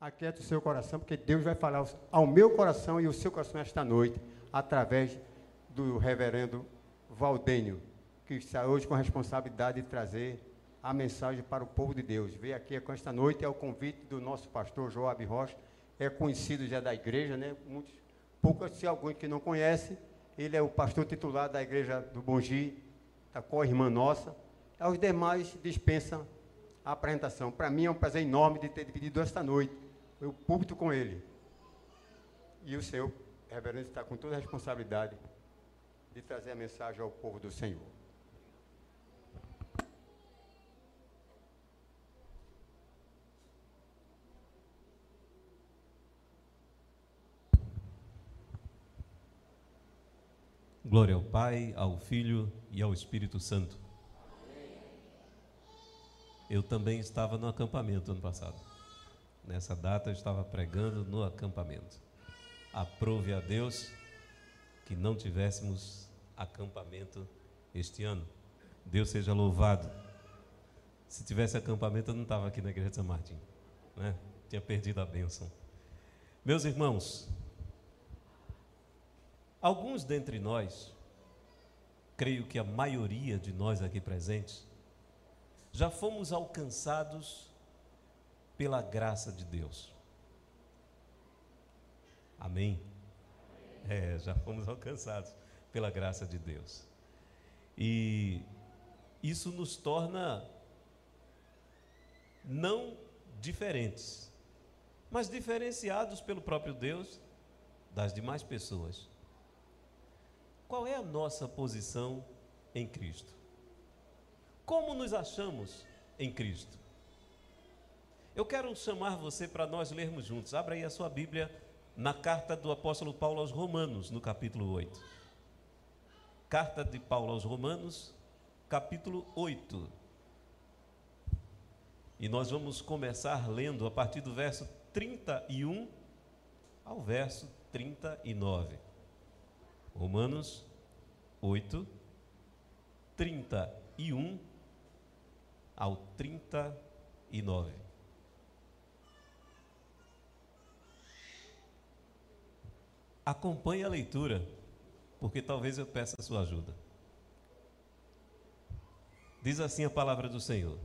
aquieta o seu coração, porque Deus vai falar ao meu coração e ao seu coração esta noite, através do reverendo Valdênio, que está hoje com a responsabilidade de trazer a mensagem para o povo de Deus. Veio aqui com esta noite, é o convite do nosso pastor Joab Rocha, é conhecido já da igreja, né? Muitos, poucos, se alguém que não conhece, ele é o pastor titular da igreja do Bongi, da co-irmã nossa. Aos demais dispensam a apresentação. Para mim é um prazer enorme de ter dividido esta noite o púlpito com ele. E o seu reverendo está com toda a responsabilidade de trazer a mensagem ao povo do Senhor. Glória ao Pai, ao Filho e ao Espírito Santo. Eu também estava no acampamento ano passado. Nessa data eu estava pregando no acampamento. Aprove a Deus que não tivéssemos acampamento este ano. Deus seja louvado. Se tivesse acampamento, eu não estava aqui na igreja de São Martim. Né? Tinha perdido a bênção. Meus irmãos, Alguns dentre nós, creio que a maioria de nós aqui presentes, já fomos alcançados pela graça de Deus. Amém? É, já fomos alcançados pela graça de Deus. E isso nos torna não diferentes, mas diferenciados pelo próprio Deus das demais pessoas. Qual é a nossa posição em Cristo? Como nos achamos em Cristo? Eu quero chamar você para nós lermos juntos. Abra aí a sua Bíblia na carta do apóstolo Paulo aos Romanos, no capítulo 8. Carta de Paulo aos Romanos, capítulo 8. E nós vamos começar lendo a partir do verso 31 ao verso 39. Romanos 8, 31 ao 39. Acompanhe a leitura, porque talvez eu peça a sua ajuda. Diz assim a palavra do Senhor: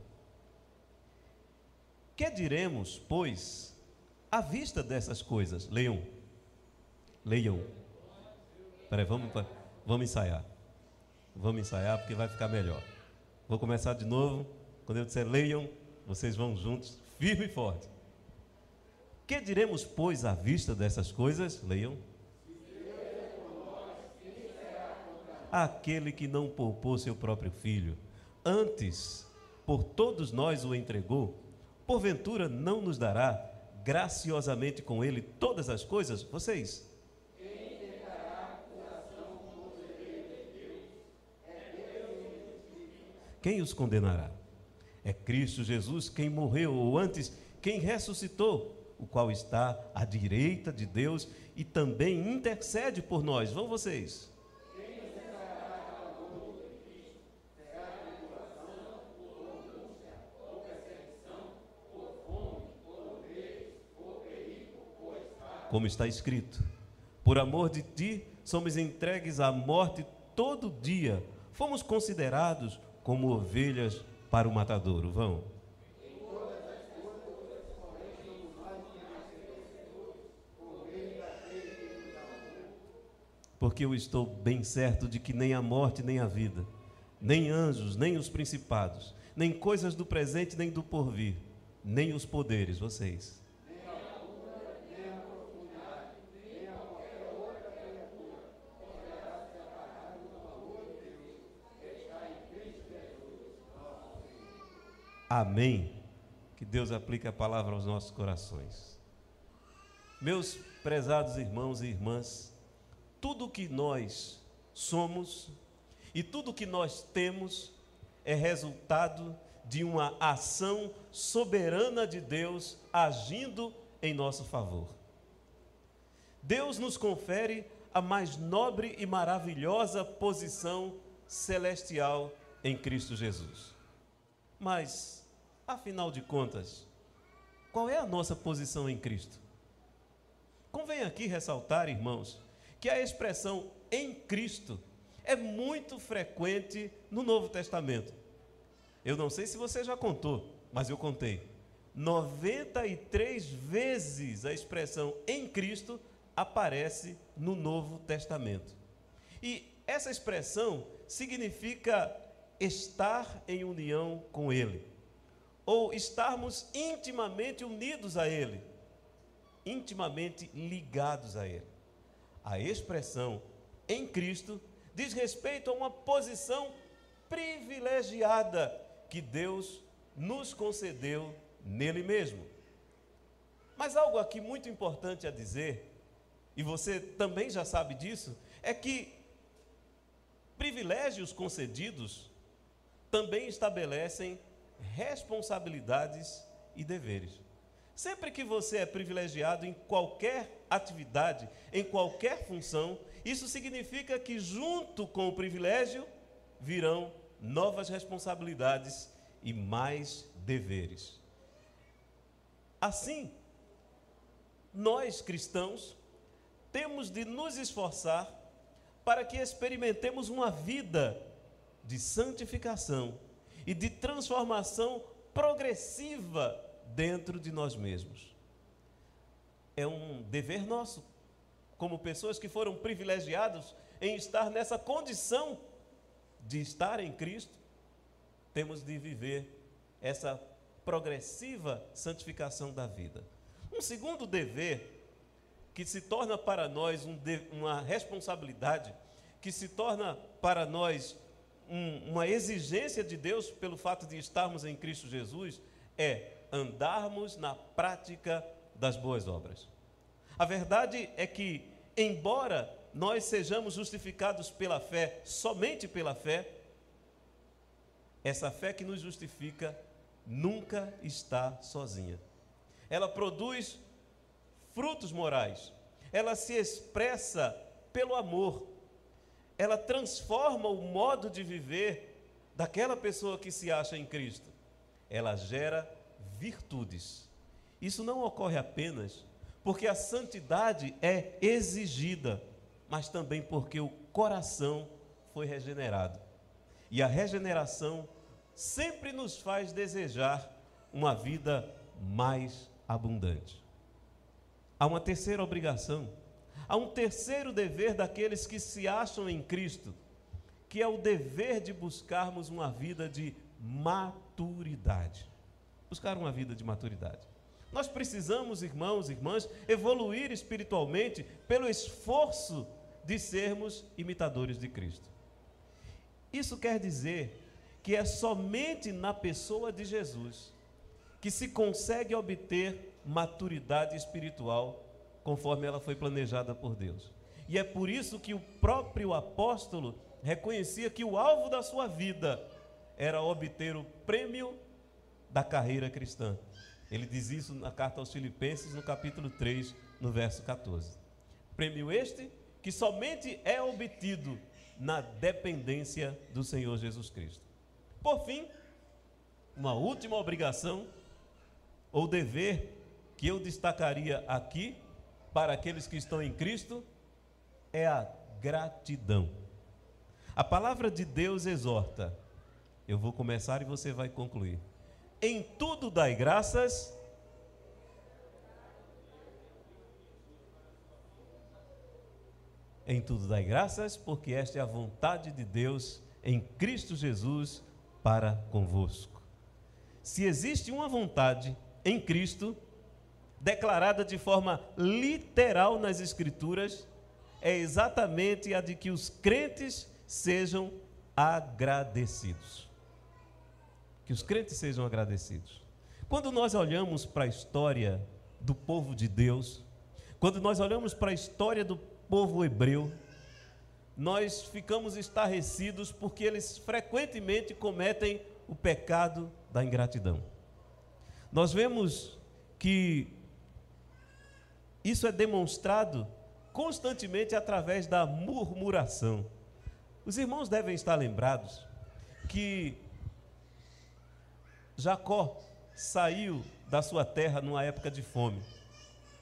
Que diremos, pois, à vista dessas coisas? Leiam. Leiam. Peraí, vamos, vamos ensaiar. Vamos ensaiar porque vai ficar melhor. Vou começar de novo. Quando eu disser leiam, vocês vão juntos, firme e forte. Que diremos, pois, à vista dessas coisas? Leiam. Aquele que não poupou seu próprio filho, antes por todos nós o entregou, porventura não nos dará graciosamente com ele todas as coisas? Vocês quem os condenará? É Cristo Jesus quem morreu, ou antes, quem ressuscitou, o qual está à direita de Deus e também intercede por nós. Vão vocês. Como está escrito: Por amor de ti, somos entregues à morte todo dia. Fomos considerados como ovelhas para o matadouro. Vão. Porque eu estou bem certo de que nem a morte, nem a vida, nem anjos, nem os principados, nem coisas do presente, nem do porvir, nem os poderes, vocês Amém. Que Deus aplique a palavra aos nossos corações. Meus prezados irmãos e irmãs, tudo que nós somos e tudo que nós temos é resultado de uma ação soberana de Deus agindo em nosso favor. Deus nos confere a mais nobre e maravilhosa posição celestial em Cristo Jesus. Mas Afinal de contas, Qual é a nossa posição em Cristo? Convém aqui ressaltar, irmãos, que a expressão em Cristo é muito frequente no Novo Testamento. Eu não sei se você já contou, mas eu contei. 93 vezes a expressão em Cristo aparece no Novo Testamento. E essa expressão significa estar em união com Ele, ou estarmos intimamente unidos a Ele, intimamente ligados a Ele. A expressão em Cristo diz respeito a uma posição privilegiada que Deus nos concedeu nele mesmo. Mas algo aqui muito importante a dizer, e você também já sabe disso, é que privilégios concedidos também estabelecem responsabilidades e deveres. Sempre que você é privilegiado em qualquer atividade, em qualquer função, isso significa que, junto com o privilégio, virão novas responsabilidades e mais deveres. Assim, nós cristãos temos de nos esforçar para que experimentemos uma vida de santificação e de transformação progressiva dentro de nós mesmos. É um dever nosso, como pessoas que foram privilegiados em estar nessa condição de estar em Cristo, temos de viver essa progressiva santificação da vida. Um segundo dever que se torna para nós um de, uma responsabilidade, que se torna para nós um, uma exigência de Deus pelo fato de estarmos em Cristo Jesus, é andarmos na prática das boas obras. A verdade é que, embora nós sejamos justificados pela fé, somente pela fé, essa fé que nos justifica nunca está sozinha. Ela produz frutos morais. Ela se expressa pelo amor. Ela transforma o modo de viver daquela pessoa que se acha em Cristo. Ela gera virtudes. Isso não ocorre apenas porque a santidade é exigida, mas também porque o coração foi regenerado. E a regeneração sempre nos faz desejar uma vida mais abundante. Há uma terceira obrigação, há um terceiro dever daqueles que se acham em Cristo, que é o dever de buscarmos uma vida de maturidade. Buscar uma vida de maturidade. Nós precisamos, irmãos e irmãs, evoluir espiritualmente pelo esforço de sermos imitadores de Cristo. Isso quer dizer que é somente na pessoa de Jesus que se consegue obter maturidade espiritual conforme ela foi planejada por Deus. E é por isso que o próprio apóstolo reconhecia que o alvo da sua vida era obter o prêmio da carreira cristã. Ele diz isso na carta aos Filipenses, no capítulo 3, no verso 14. Prêmio este que somente é obtido na dependência do Senhor Jesus Cristo. Por fim, uma última obrigação ou dever que eu destacaria aqui para aqueles que estão em Cristo é a gratidão. A palavra de Deus exorta. Eu vou começar e você vai concluir. Em tudo dai graças. Em tudo dai graças, porque esta é a vontade de Deus em Cristo Jesus para convosco. Se existe uma vontade em Cristo, declarada de forma literal nas Escrituras, é exatamente a de que os crentes sejam agradecidos. Que os crentes sejam agradecidos. Quando nós olhamos para a história do povo de Deus, quando nós olhamos para a história do povo hebreu, nós ficamos estarrecidos porque eles frequentemente cometem o pecado da ingratidão. Nós vemos que isso é demonstrado constantemente através da murmuração. Os irmãos devem estar lembrados que Jacó saiu da sua terra numa época de fome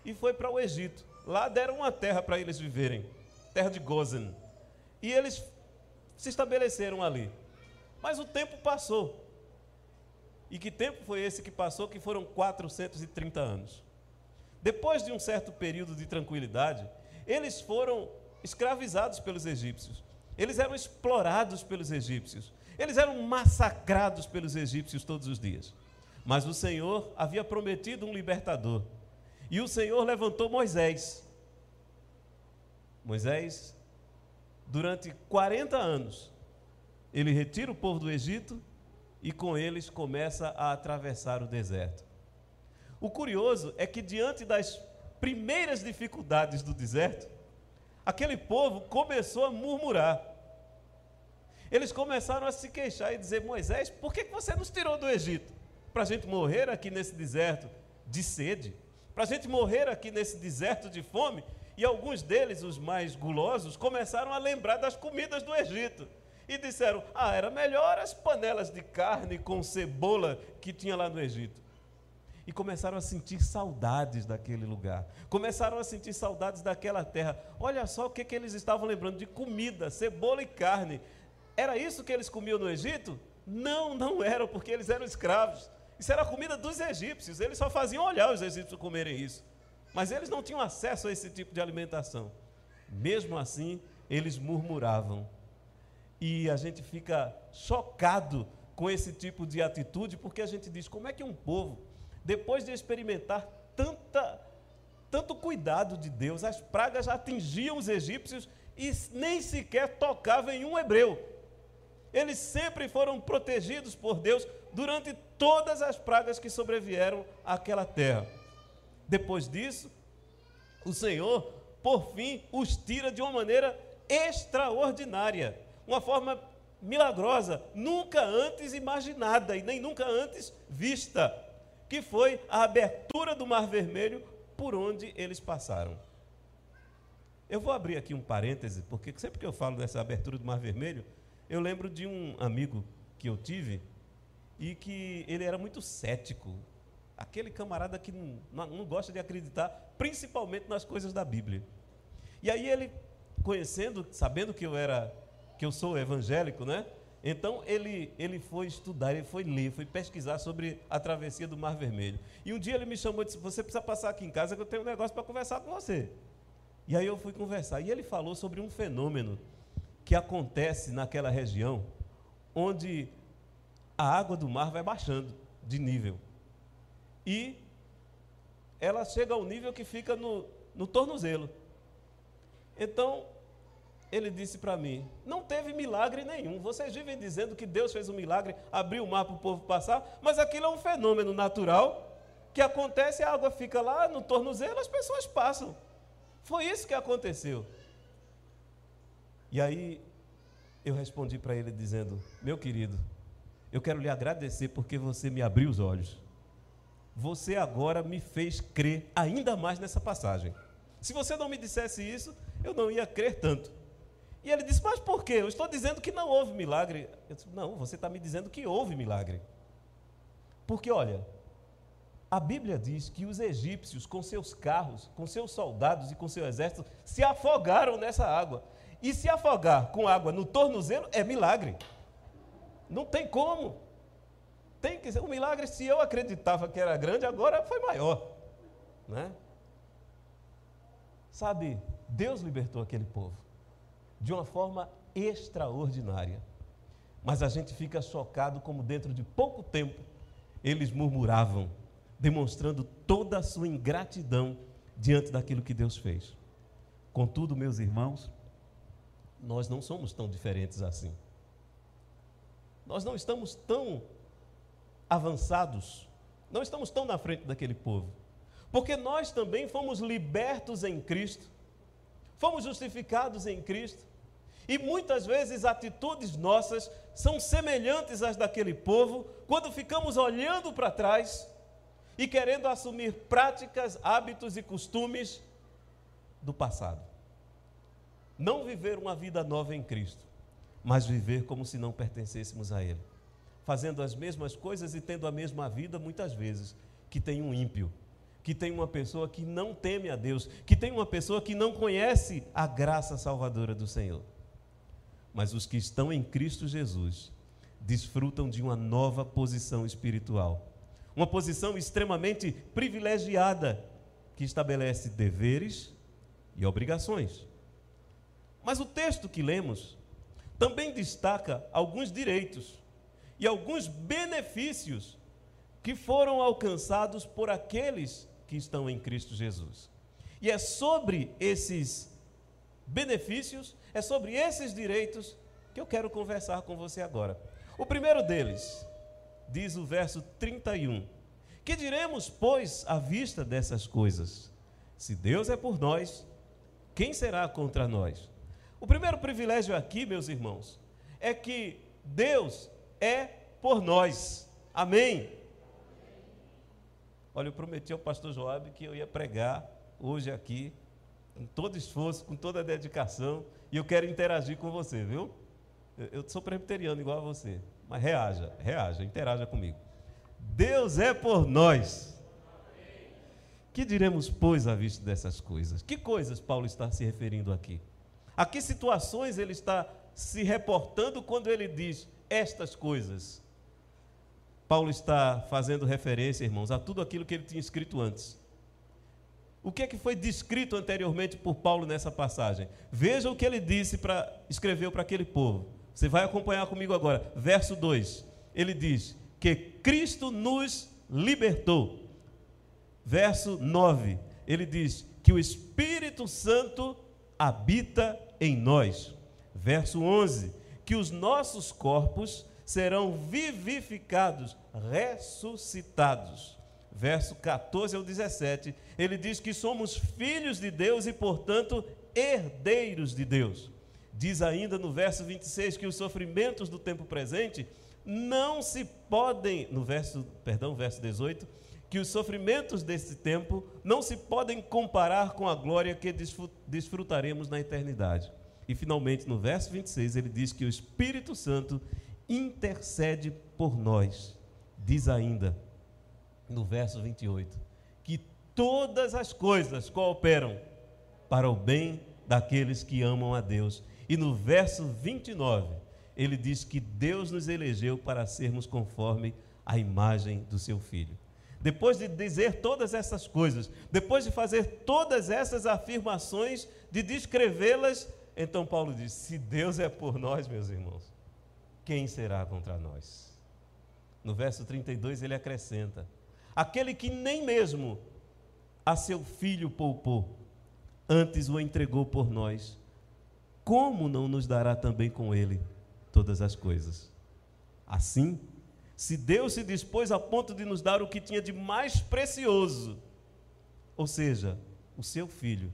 e foi para o Egito. Lá deram uma terra para eles viverem, terra de Gozen. E eles se estabeleceram ali. Mas o tempo passou. E que tempo foi esse que passou? Que foram 430 anos. Depois de um certo período de tranquilidade, eles foram escravizados pelos egípcios. Eles eram explorados pelos egípcios. Eles eram massacrados pelos egípcios todos os dias. Mas o Senhor havia prometido um libertador. E o Senhor levantou Moisés. Moisés, durante 40 anos, ele retira o povo do Egito e com eles começa a atravessar o deserto. O curioso é que, diante das primeiras dificuldades do deserto, aquele povo começou a murmurar. Eles começaram a se queixar e dizer: Moisés, por que você nos tirou do Egito? Para a gente morrer aqui nesse deserto de sede? Para a gente morrer aqui nesse deserto de fome? E alguns deles, os mais gulosos, começaram a lembrar das comidas do Egito. E disseram: Ah, era melhor as panelas de carne com cebola que tinha lá no Egito e começaram a sentir saudades daquele lugar, começaram a sentir saudades daquela terra. Olha só o que, que eles estavam lembrando de comida, cebola e carne. Era isso que eles comiam no Egito? Não, não era, porque eles eram escravos. Isso era a comida dos egípcios, eles só faziam olhar os egípcios comerem isso. Mas eles não tinham acesso a esse tipo de alimentação. Mesmo assim, eles murmuravam. E a gente fica chocado com esse tipo de atitude, porque a gente diz: como é que um povo depois de experimentar tanta, tanto cuidado de Deus, as pragas atingiam os egípcios e nem sequer tocavam em um hebreu. Eles sempre foram protegidos por Deus durante todas as pragas que sobrevieram àquela terra. Depois disso, o Senhor, por fim, os tira de uma maneira extraordinária, uma forma milagrosa, nunca antes imaginada e nem nunca antes vista que foi a abertura do Mar Vermelho por onde eles passaram. Eu vou abrir aqui um parêntese, porque sempre que eu falo dessa abertura do Mar Vermelho, eu lembro de um amigo que eu tive e que ele era muito cético. Aquele camarada que não, não gosta de acreditar, principalmente nas coisas da Bíblia. E aí ele, conhecendo, sabendo que eu era, que eu sou evangélico, né? Então ele, ele foi estudar, ele foi ler, foi pesquisar sobre a travessia do Mar Vermelho. E um dia ele me chamou e disse: Você precisa passar aqui em casa que eu tenho um negócio para conversar com você. E aí eu fui conversar. E ele falou sobre um fenômeno que acontece naquela região onde a água do mar vai baixando de nível. E ela chega ao nível que fica no, no tornozelo. Então, ele disse para mim: não teve milagre nenhum. Vocês vivem dizendo que Deus fez um milagre, abriu o mar para o povo passar, mas aquilo é um fenômeno natural que acontece, a água fica lá no tornozelo, as pessoas passam. Foi isso que aconteceu. E aí eu respondi para ele dizendo: Meu querido, eu quero lhe agradecer porque você me abriu os olhos. Você agora me fez crer ainda mais nessa passagem. Se você não me dissesse isso, eu não ia crer tanto. E ele disse: Mas por quê? Eu estou dizendo que não houve milagre. Eu disse: Não, você está me dizendo que houve milagre. Porque, olha, a Bíblia diz que os egípcios, com seus carros, com seus soldados e com seu exército, se afogaram nessa água. E se afogar com água no tornozelo é milagre. Não tem como. Tem que ser um milagre. Se eu acreditava que era grande, agora foi maior. Né? Sabe, Deus libertou aquele povo de uma forma extraordinária. Mas a gente fica chocado como dentro de pouco tempo eles murmuravam, demonstrando toda a sua ingratidão diante daquilo que Deus fez. Contudo, meus irmãos, nós não somos tão diferentes assim. Nós não estamos tão avançados, não estamos tão na frente daquele povo, porque nós também fomos libertos em Cristo, fomos justificados em Cristo, e muitas vezes atitudes nossas são semelhantes às daquele povo quando ficamos olhando para trás e querendo assumir práticas, hábitos e costumes do passado. Não viver uma vida nova em Cristo, mas viver como se não pertencêssemos a Ele, fazendo as mesmas coisas e tendo a mesma vida muitas vezes que tem um ímpio, que tem uma pessoa que não teme a Deus, que tem uma pessoa que não conhece a graça salvadora do Senhor. Mas os que estão em Cristo Jesus desfrutam de uma nova posição espiritual, uma posição extremamente privilegiada que estabelece deveres e obrigações. Mas o texto que lemos também destaca alguns direitos e alguns benefícios que foram alcançados por aqueles que estão em Cristo Jesus. E é sobre esses benefícios, é sobre esses direitos que eu quero conversar com você agora. O primeiro deles, diz o verso 31, que diremos, pois, à vista dessas coisas? Se Deus é por nós, quem será contra nós? O primeiro privilégio aqui, meus irmãos, é que Deus é por nós. Amém? Olha, eu prometi ao pastor Joab que eu ia pregar hoje aqui, com todo esforço, com toda dedicação, e eu quero interagir com você, viu? Eu sou presbiteriano igual a você, mas reaja, reaja, interaja comigo. Deus é por nós. Que diremos, pois, à vista dessas coisas? Que coisas Paulo está se referindo aqui? A que situações ele está se reportando quando ele diz estas coisas? Paulo está fazendo referência, irmãos, a tudo aquilo que ele tinha escrito antes. O que é que foi descrito anteriormente por Paulo nessa passagem? Veja o que ele disse para escreveu para aquele povo. Você vai acompanhar comigo agora. Verso 2. Ele diz que Cristo nos libertou. Verso 9. Ele diz que o Espírito Santo habita em nós. Verso 11. Que os nossos corpos serão vivificados, ressuscitados. Verso 14 ao 17, ele diz que somos filhos de Deus e, portanto, herdeiros de Deus. Diz ainda no verso 26 que os sofrimentos do tempo presente não se podem, no verso, perdão, verso 18, que os sofrimentos desse tempo não se podem comparar com a glória que desfrutaremos na eternidade. E finalmente, no verso 26, ele diz que o Espírito Santo intercede por nós. Diz ainda, no verso 28, que todas as coisas cooperam para o bem daqueles que amam a Deus. E no verso 29, ele diz que Deus nos elegeu para sermos conforme a imagem do seu filho. Depois de dizer todas essas coisas, depois de fazer todas essas afirmações, de descrevê-las, então Paulo diz: se Deus é por nós, meus irmãos, quem será contra nós? No verso 32 ele acrescenta: aquele que nem mesmo a seu filho poupou, antes o entregou por nós, como não nos dará também com ele todas as coisas? Assim, se Deus se dispôs a ponto de nos dar o que tinha de mais precioso, ou seja, o seu filho,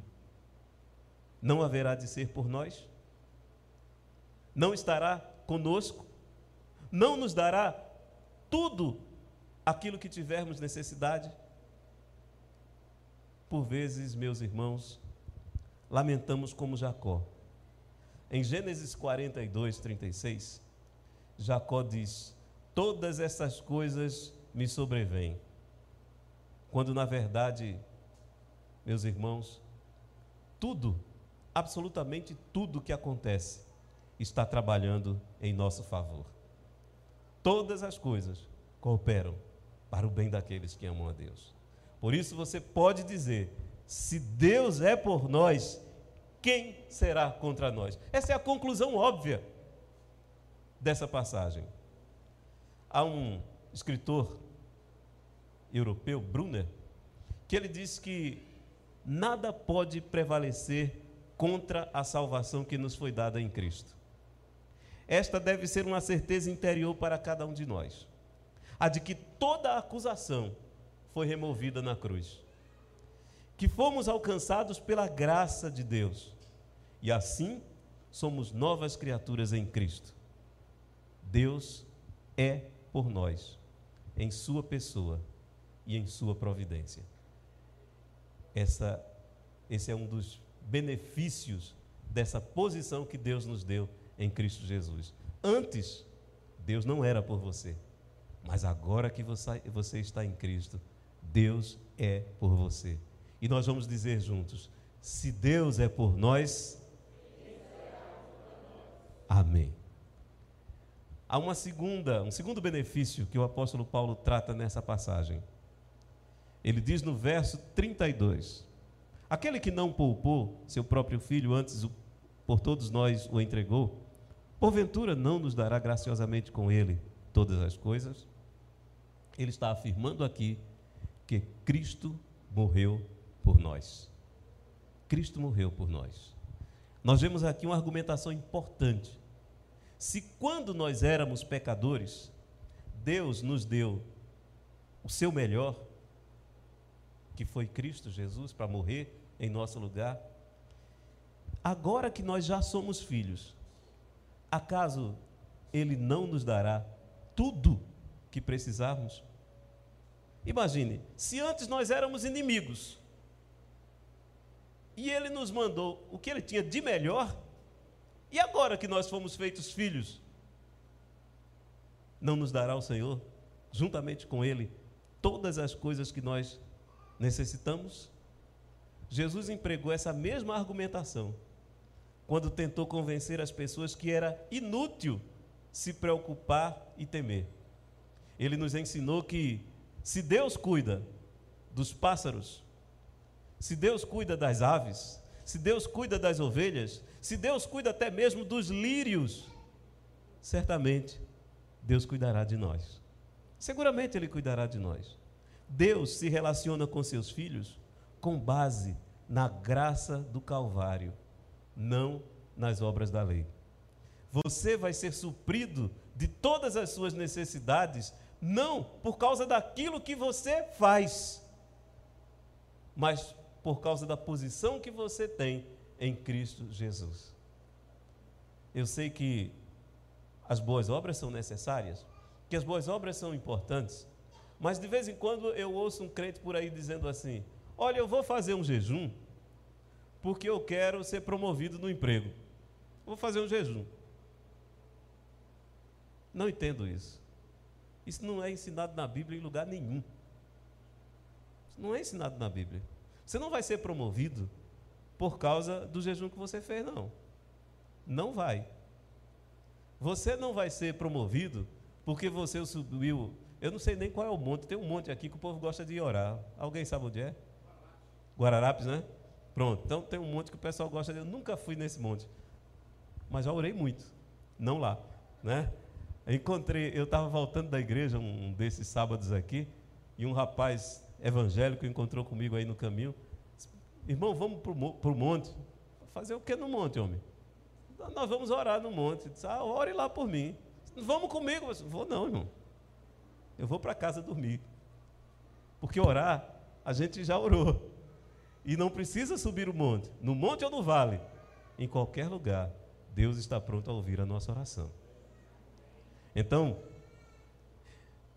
não haverá de ser por nós? Não estará conosco, não nos dará tudo aquilo que tivermos necessidade? Por vezes, meus irmãos, lamentamos como Jacó. Em Gênesis 42, 36, Jacó diz: Todas essas coisas me sobrevêm. Quando na verdade, meus irmãos, tudo, absolutamente tudo que acontece, está trabalhando em nosso favor. Todas as coisas cooperam para o bem daqueles que amam a Deus. Por isso você pode dizer: se Deus é por nós, quem será contra nós? Essa é a conclusão óbvia dessa passagem. Há um escritor europeu, Brunner, que ele diz que nada pode prevalecer contra a salvação que nos foi dada em Cristo. Esta deve ser uma certeza interior para cada um de nós. A de que toda acusação foi removida na cruz. Que fomos alcançados pela graça de Deus. E assim somos novas criaturas em Cristo. Deus é por nós, em Sua pessoa e em Sua providência. Essa, esse é um dos benefícios dessa posição que Deus nos deu em Cristo Jesus. Antes, Deus não era por você, mas agora que você, está em Cristo, Deus é por você. E nós vamos dizer juntos: se Deus é por nós, amém. Há uma segunda, um segundo benefício que o apóstolo Paulo trata nessa passagem. Ele diz no verso 32: Aquele que não poupou seu próprio filho, antes por todos nós o entregou, porventura não nos dará graciosamente com ele todas as coisas? Ele está afirmando aqui que Cristo morreu por nós. Cristo morreu por nós. Nós vemos aqui uma argumentação importante. Se quando nós éramos pecadores, Deus nos deu o seu melhor, que foi Cristo Jesus para morrer em nosso lugar, agora que nós já somos filhos, acaso Ele não nos dará tudo que precisarmos? Imagine, se antes nós éramos inimigos e Ele nos mandou o que Ele tinha de melhor, e agora que nós fomos feitos filhos, não nos dará o Senhor, juntamente com Ele, todas as coisas que nós necessitamos? Jesus empregou essa mesma argumentação quando tentou convencer as pessoas que era inútil se preocupar e temer. Ele nos ensinou que se Deus cuida dos pássaros, se Deus cuida das aves, se Deus cuida das ovelhas, se Deus cuida até mesmo dos lírios, certamente Deus cuidará de nós. Seguramente Ele cuidará de nós. Deus se relaciona com seus filhos com base na graça do Calvário, não nas obras da lei. Você vai ser suprido de todas as suas necessidades não por causa daquilo que você faz, mas por causa da posição que você tem em Cristo Jesus. Eu sei que as boas obras são necessárias, que as boas obras são importantes, mas de vez em quando eu ouço um crente por aí dizendo assim: Olha, eu vou fazer um jejum porque eu quero ser promovido no emprego. Vou fazer um jejum. Não entendo isso. Isso não é ensinado na Bíblia em lugar nenhum. Isso não é ensinado na Bíblia. Você não vai ser promovido por causa do jejum que você fez, não. Não vai. Você não vai ser promovido porque você subiu. Eu não sei nem qual é o monte. Tem um monte aqui que o povo gosta de orar. Alguém sabe onde é? Guararapes, né? Pronto. Então tem um monte que o pessoal gosta de. Eu nunca fui nesse monte. Mas já orei muito. Não lá, né? Encontrei, eu estava voltando da igreja um desses sábados aqui, e um rapaz evangélico encontrou comigo aí no caminho. Irmão, vamos para o monte. Fazer o que no monte, homem? Nós vamos orar no monte. Disse, ah, ore lá por mim. Vamos comigo. Eu disse, vou não, irmão. Eu vou para casa dormir. Porque orar, a gente já orou. E não precisa subir o monte. No monte ou no vale. Em qualquer lugar, Deus está pronto a ouvir a nossa oração. Então,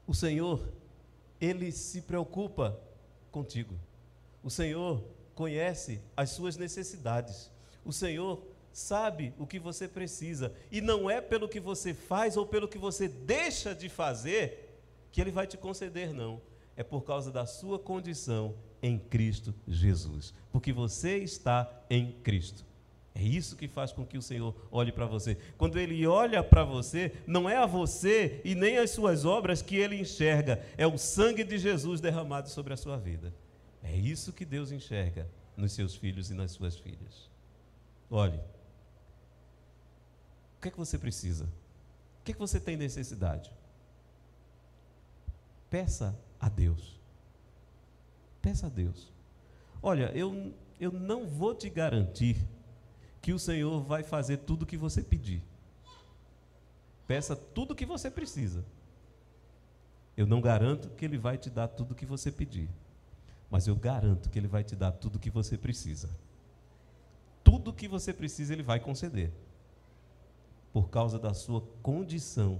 o Senhor, Ele se preocupa contigo. O Senhor conhece as suas necessidades. O Senhor sabe o que você precisa. E não é pelo que você faz ou pelo que você deixa de fazer que Ele vai te conceder, não. É por causa da sua condição em Cristo Jesus. Porque você está em Cristo. É isso que faz com que o Senhor olhe para você. Quando Ele olha para você, não é a você e nem as suas obras que Ele enxerga, é o sangue de Jesus derramado sobre a sua vida. É isso que Deus enxerga nos seus filhos e nas suas filhas. Olhe, o que é que você precisa? O que é que você tem necessidade? Peça a Deus. Peça a Deus. Olha, eu, eu não vou te garantir que o Senhor vai fazer tudo o que você pedir. Peça tudo o que você precisa. Eu não garanto que Ele vai te dar tudo o que você pedir, mas eu garanto que Ele vai te dar tudo o que você precisa. Tudo o que você precisa, Ele vai conceder, por causa da sua condição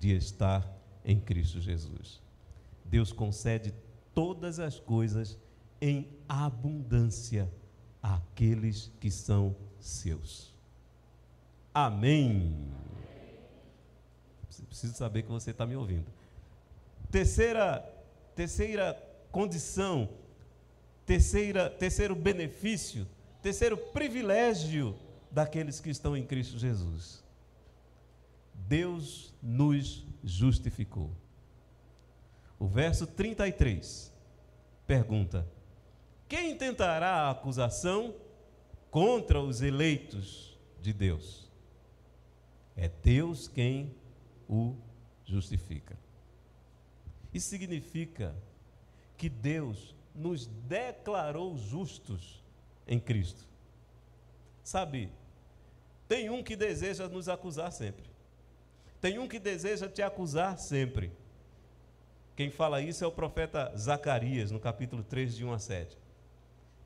de estar em Cristo Jesus. Deus concede todas as coisas em abundância àqueles que são seus. Amém. Preciso saber que você está me ouvindo. Terceira, terceira condição, terceira, terceiro benefício, terceiro privilégio daqueles que estão em Cristo Jesus. Deus nos justificou. O verso 33 pergunta: Quem tentará a acusação contra os eleitos de Deus? É Deus quem o justifica. Isso significa que Deus nos declarou justos em Cristo. Sabe, tem um que deseja nos acusar sempre. Tem um que deseja te acusar sempre. Quem fala isso é o profeta Zacarias, no capítulo 3, de 1 a 7.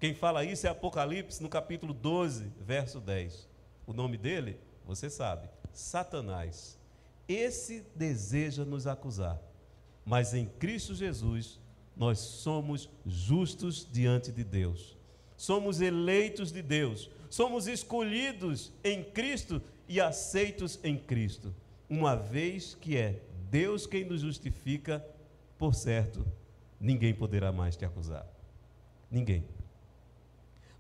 Quem fala isso é Apocalipse, no capítulo 12, verso 10. O nome dele, você sabe, Satanás. Esse deseja nos acusar, mas em Cristo Jesus nós somos justos diante de Deus. Somos eleitos de Deus, somos escolhidos em Cristo e aceitos em Cristo, uma vez que é Deus quem nos justifica por certo, ninguém poderá mais te acusar. Ninguém.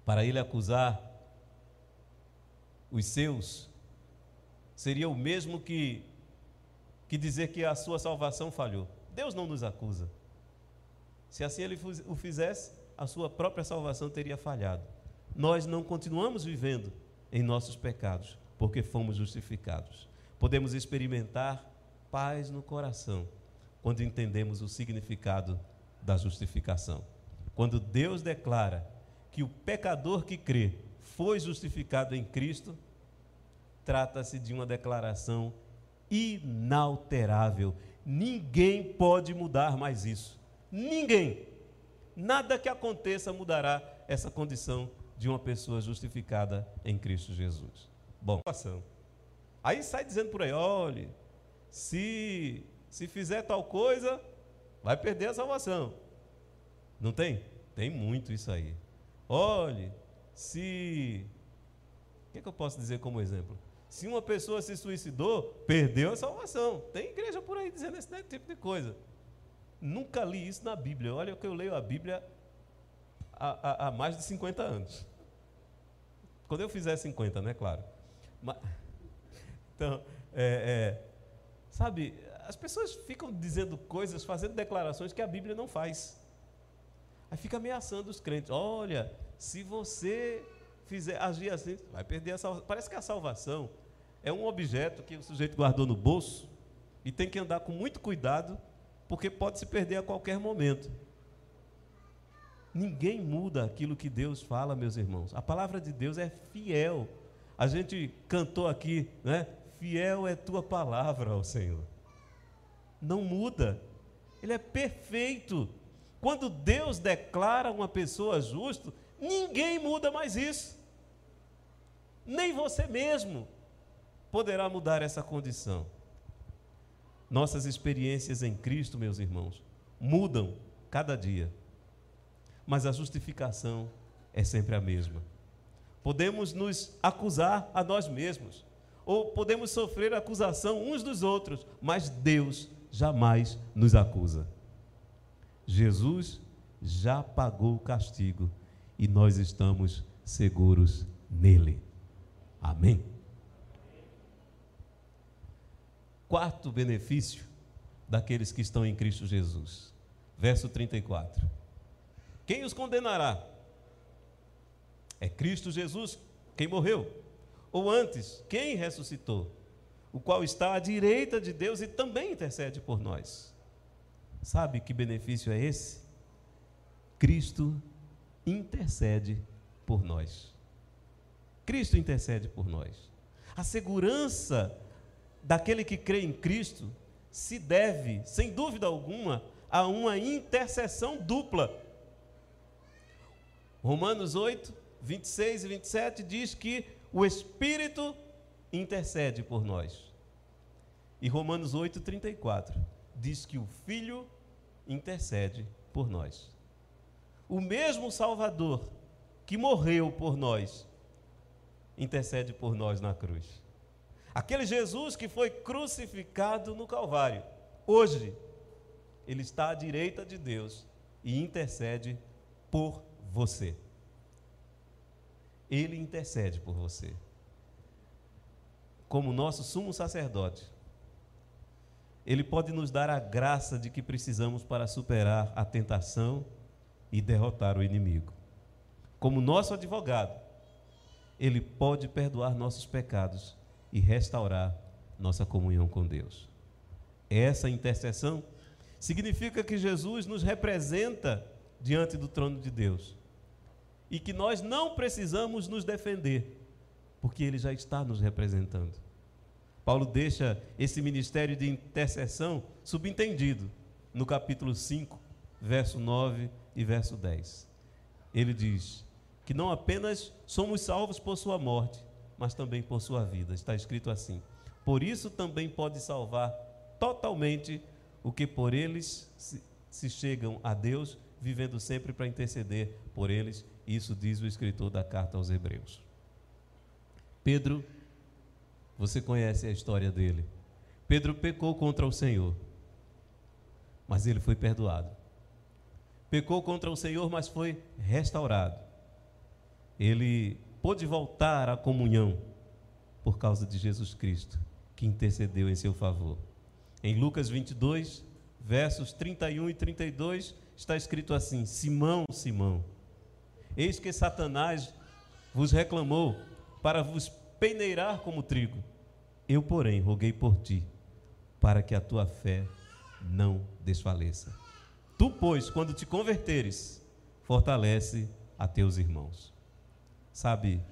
Para ele acusar os seus, seria o mesmo que, que dizer que a sua salvação falhou. Deus não nos acusa. Se assim ele o fizesse, a sua própria salvação teria falhado. Nós não continuamos vivendo em nossos pecados, porque fomos justificados. Podemos experimentar paz no coração quando entendemos o significado da justificação. Quando Deus declara que o pecador que crê foi justificado em Cristo, trata-se de uma declaração inalterável. Ninguém pode mudar mais isso. Ninguém. Nada que aconteça mudará essa condição de uma pessoa justificada em Cristo Jesus. Bom, aí sai dizendo por aí, olhe, se se fizer tal coisa, vai perder a salvação. Não tem? Tem muito isso aí. Olhe, se. O que, é que eu posso dizer como exemplo? Se uma pessoa se suicidou, perdeu a salvação. Tem igreja por aí dizendo esse tipo de coisa. Nunca li isso na Bíblia. Olha que eu leio a Bíblia há, há, há mais de 50 anos. Quando eu fizer 50, né? Claro. Mas, então, é, é, sabe, as pessoas ficam dizendo coisas, fazendo declarações que a Bíblia não faz. Aí fica ameaçando os crentes. Olha, se você fizer agir assim, vai perder a salvação. Parece que a salvação é um objeto que o sujeito guardou no bolso e tem que andar com muito cuidado, porque pode se perder a qualquer momento. Ninguém muda aquilo que Deus fala, meus irmãos. A palavra de Deus é fiel. A gente cantou aqui, né? Fiel é tua palavra, ó Senhor não muda. Ele é perfeito. Quando Deus declara uma pessoa justa, ninguém muda mais isso. Nem você mesmo poderá mudar essa condição. Nossas experiências em Cristo, meus irmãos, mudam cada dia. Mas a justificação é sempre a mesma. Podemos nos acusar a nós mesmos, ou podemos sofrer acusação uns dos outros, mas Deus jamais nos acusa. Jesus já pagou o castigo e nós estamos seguros nele. Amém. Quarto benefício daqueles que estão em Cristo Jesus. Verso 34. Quem os condenará? É Cristo Jesus quem morreu. Ou antes, quem ressuscitou? o qual está à direita de Deus e também intercede por nós. Sabe que benefício é esse? Cristo intercede por nós. Cristo intercede por nós. A segurança daquele que crê em Cristo se deve, sem dúvida alguma, a uma intercessão dupla. Romanos 8, 26 e 27 diz que o Espírito intercede por nós. E Romanos 8,34 diz que o Filho intercede por nós. O mesmo Salvador que morreu por nós, intercede por nós na cruz. Aquele Jesus que foi crucificado no Calvário, hoje, ele está à direita de Deus e intercede por você. Ele intercede por você. Como nosso sumo sacerdote, ele pode nos dar a graça de que precisamos para superar a tentação e derrotar o inimigo. Como nosso advogado, ele pode perdoar nossos pecados e restaurar nossa comunhão com Deus. Essa intercessão significa que Jesus nos representa diante do trono de Deus e que nós não precisamos nos defender, porque ele já está nos representando. Paulo deixa esse ministério de intercessão subentendido no capítulo 5, verso 9 e verso 10. Ele diz que não apenas somos salvos por sua morte, mas também por sua vida. Está escrito assim: Por isso também pode salvar totalmente o que por eles se, se chegam a Deus, vivendo sempre para interceder por eles. Isso diz o escritor da carta aos Hebreus. Pedro você conhece a história dele. Pedro pecou contra o Senhor, mas ele foi perdoado. Pecou contra o Senhor, mas foi restaurado. Ele pôde voltar à comunhão por causa de Jesus Cristo, que intercedeu em seu favor. Em Lucas 22, versos 31 e 32, está escrito assim: Simão, Simão, eis que Satanás vos reclamou para vos peneirar como trigo. Eu, porém, roguei por ti, para que a tua fé não desfaleça. Tu, pois, quando te converteres, fortalece a teus irmãos. Sabe,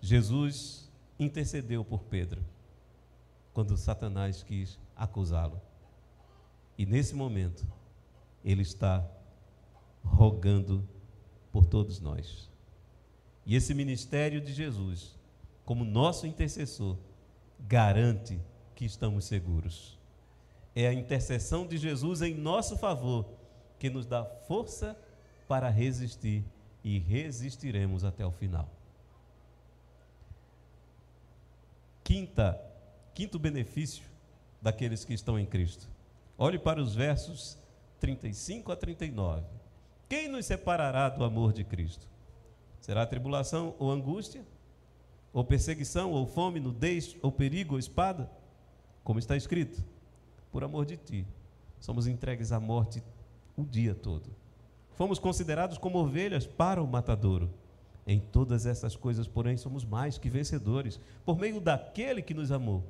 Jesus intercedeu por Pedro quando Satanás quis acusá-lo. E nesse momento, ele está rogando por todos nós. E esse ministério de Jesus, como nosso intercessor, garante que estamos seguros. É a intercessão de Jesus em nosso favor que nos dá força para resistir e resistiremos até o final. Quinta, quinto benefício daqueles que estão em Cristo. Olhe para os versos 35 a 39. Quem nos separará do amor de Cristo? Será tribulação ou angústia? Ou perseguição, ou fome, nudez, ou perigo, ou espada, como está escrito, por amor de ti, somos entregues à morte o dia todo. Fomos considerados como ovelhas para o matadouro. Em todas essas coisas, porém, somos mais que vencedores, por meio daquele que nos amou.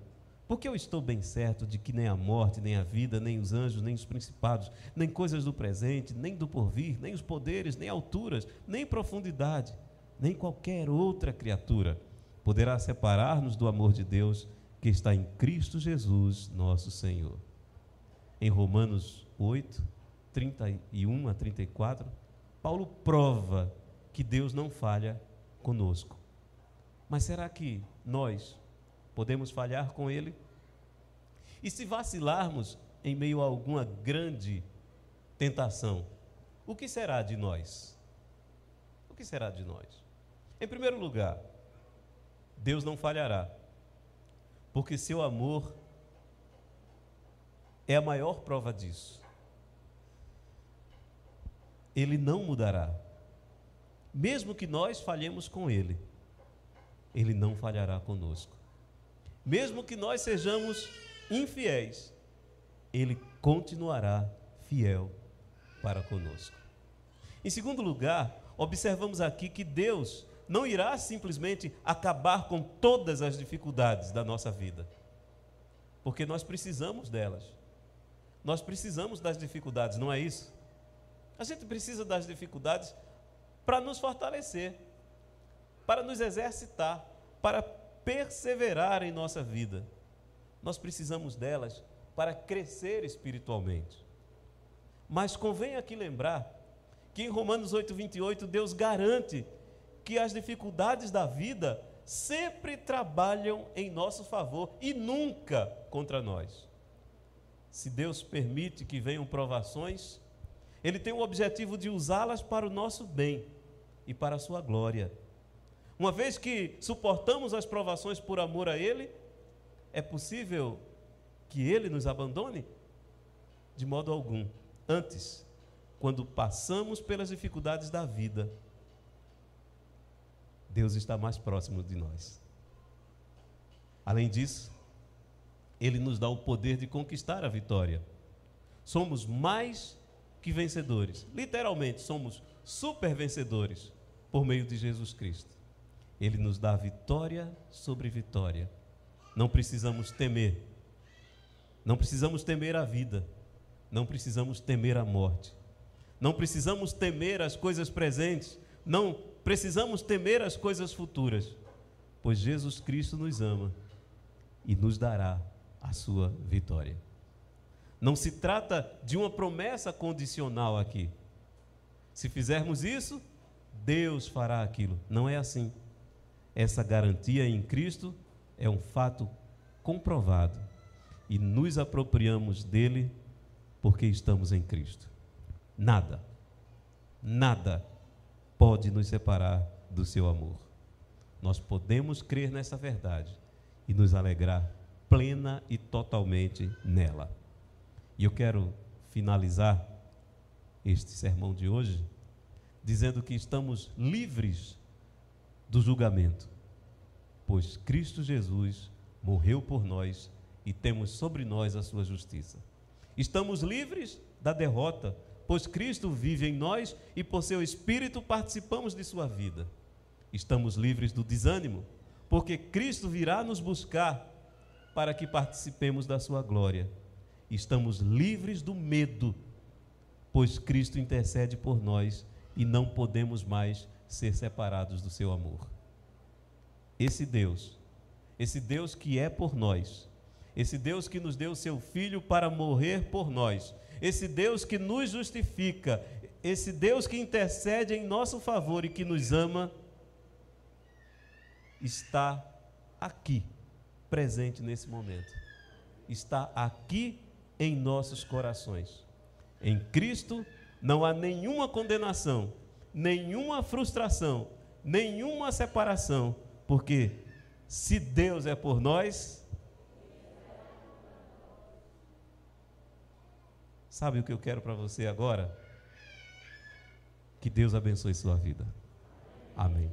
Porque eu estou bem certo de que nem a morte, nem a vida, nem os anjos, nem os principados, nem coisas do presente, nem do porvir, nem os poderes, nem alturas, nem profundidade, nem qualquer outra criatura poderá separar-nos do amor de Deus que está em Cristo Jesus, nosso Senhor. Em Romanos 8, 31 a 34, Paulo prova que Deus não falha conosco. Mas será que nós podemos falhar com Ele? E se vacilarmos em meio a alguma grande tentação, o que será de nós? O que será de nós? Em primeiro lugar, Deus não falhará, porque seu amor é a maior prova disso. Ele não mudará. Mesmo que nós falhemos com Ele, Ele não falhará conosco. Mesmo que nós sejamos infiéis, Ele continuará fiel para conosco. Em segundo lugar, observamos aqui que Deus não irá simplesmente acabar com todas as dificuldades da nossa vida, porque nós precisamos delas. Nós precisamos das dificuldades, não é isso? A gente precisa das dificuldades para nos fortalecer, para nos exercitar, para perseverar em nossa vida. Nós precisamos delas para crescer espiritualmente. Mas convém aqui lembrar que em Romanos 8:28 Deus garante que as dificuldades da vida sempre trabalham em nosso favor e nunca contra nós. Se Deus permite que venham provações, Ele tem o objetivo de usá-las para o nosso bem e para a sua glória. Uma vez que suportamos as provações por amor a Ele, é possível que Ele nos abandone? De modo algum. Antes, quando passamos pelas dificuldades da vida, Deus está mais próximo de nós. Além disso, Ele nos dá o poder de conquistar a vitória. Somos mais que vencedores. Literalmente, somos super vencedores por meio de Jesus Cristo. Ele nos dá vitória sobre vitória. Não precisamos temer. Não precisamos temer a vida. Não precisamos temer a morte. Não precisamos temer as coisas presentes. Não precisamos temer as coisas futuras. Pois Jesus Cristo nos ama e nos dará a sua vitória. Não se trata de uma promessa condicional aqui. Se fizermos isso, Deus fará aquilo. Não é assim. Essa garantia em Cristo é um fato comprovado e nos apropriamos dele porque estamos em Cristo. Nada, nada pode nos separar do seu amor. Nós podemos crer nessa verdade e nos alegrar plena e totalmente nela. E eu quero finalizar este sermão de hoje dizendo que estamos livres do julgamento, pois Cristo Jesus morreu por nós e temos sobre nós a sua justiça. Estamos livres da derrota, pois Cristo vive em nós e por seu Espírito participamos de sua vida. Estamos livres do desânimo, porque Cristo virá nos buscar para que participemos da sua glória estamos livres do medo, pois Cristo intercede por nós e não podemos mais ser separados do seu amor. Esse Deus, esse Deus que é por nós, esse Deus que nos deu seu Filho para morrer por nós, esse Deus que nos justifica, esse Deus que intercede em nosso favor e que nos ama, está aqui, presente nesse momento. Está aqui em nossos corações. Em Cristo não há nenhuma condenação, nenhuma frustração, nenhuma separação, porque se Deus é por nós, sabe o que eu quero para você agora? Que Deus abençoe sua vida. Amém.